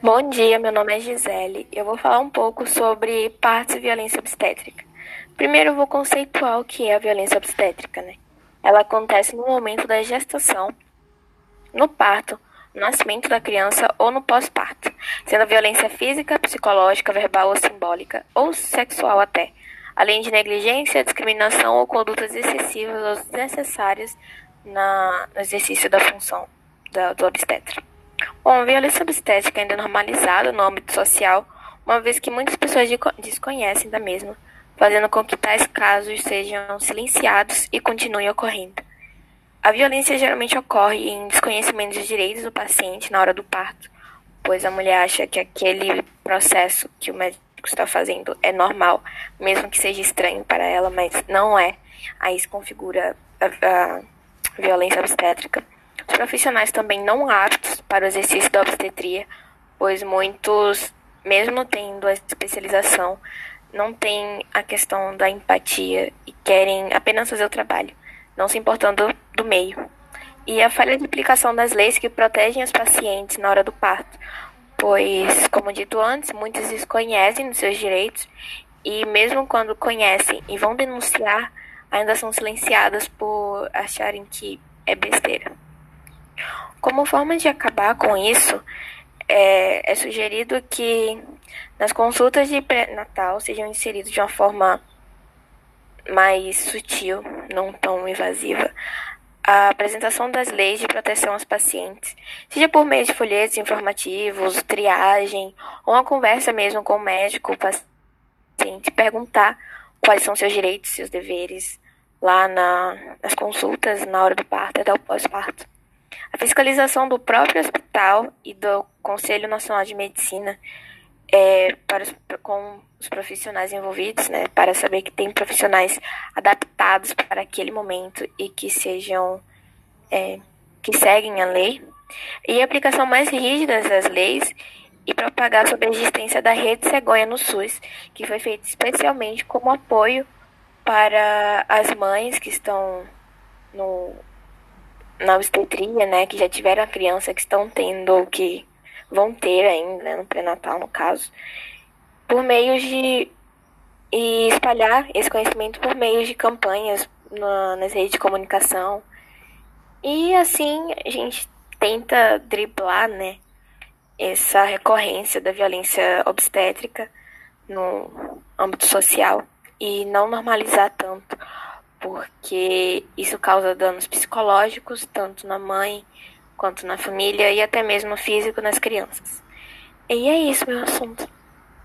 Bom dia, meu nome é Gisele. Eu vou falar um pouco sobre partos e violência obstétrica. Primeiro, eu vou conceituar o que é a violência obstétrica, né? Ela acontece no momento da gestação, no parto, no nascimento da criança ou no pós-parto, sendo violência física, psicológica, verbal ou simbólica, ou sexual até, além de negligência, discriminação ou condutas excessivas ou desnecessárias na, no exercício da função da, do obstetra. Bom, violência obstétrica ainda é normalizada no âmbito social, uma vez que muitas pessoas desconhecem da mesma, fazendo com que tais casos sejam silenciados e continuem ocorrendo. A violência geralmente ocorre em desconhecimento dos direitos do paciente na hora do parto, pois a mulher acha que aquele processo que o médico está fazendo é normal, mesmo que seja estranho para ela, mas não é. Aí isso configura a, a violência obstétrica. Profissionais também não aptos para o exercício da obstetria, pois muitos, mesmo tendo a especialização, não têm a questão da empatia e querem apenas fazer o trabalho, não se importando do meio. E a falha de aplicação das leis que protegem os pacientes na hora do parto, pois, como dito antes, muitos desconhecem os seus direitos e, mesmo quando conhecem e vão denunciar, ainda são silenciadas por acharem que é besteira. Como forma de acabar com isso, é, é sugerido que nas consultas de pré-natal sejam inseridos de uma forma mais sutil, não tão invasiva, a apresentação das leis de proteção aos pacientes, seja por meio de folhetos informativos, triagem, ou uma conversa mesmo com o médico, o paciente, perguntar quais são seus direitos, seus deveres lá na, nas consultas, na hora do parto até o pós-parto. Fiscalização do próprio hospital e do Conselho Nacional de Medicina é, para os, com os profissionais envolvidos, né, para saber que tem profissionais adaptados para aquele momento e que sejam é, que seguem a lei, e a aplicação mais rígida das leis e propagar sobre a existência da rede cegonha no SUS, que foi feita especialmente como apoio para as mães que estão no na obstetria, né, que já tiveram a criança, que estão tendo, ou que vão ter ainda, no pré-natal, no caso, por meio de. e espalhar esse conhecimento por meio de campanhas na, nas redes de comunicação. E assim a gente tenta driblar, né, essa recorrência da violência obstétrica no âmbito social e não normalizar tanto porque isso causa danos psicológicos, tanto na mãe quanto na família e até mesmo físico nas crianças. E é isso meu assunto.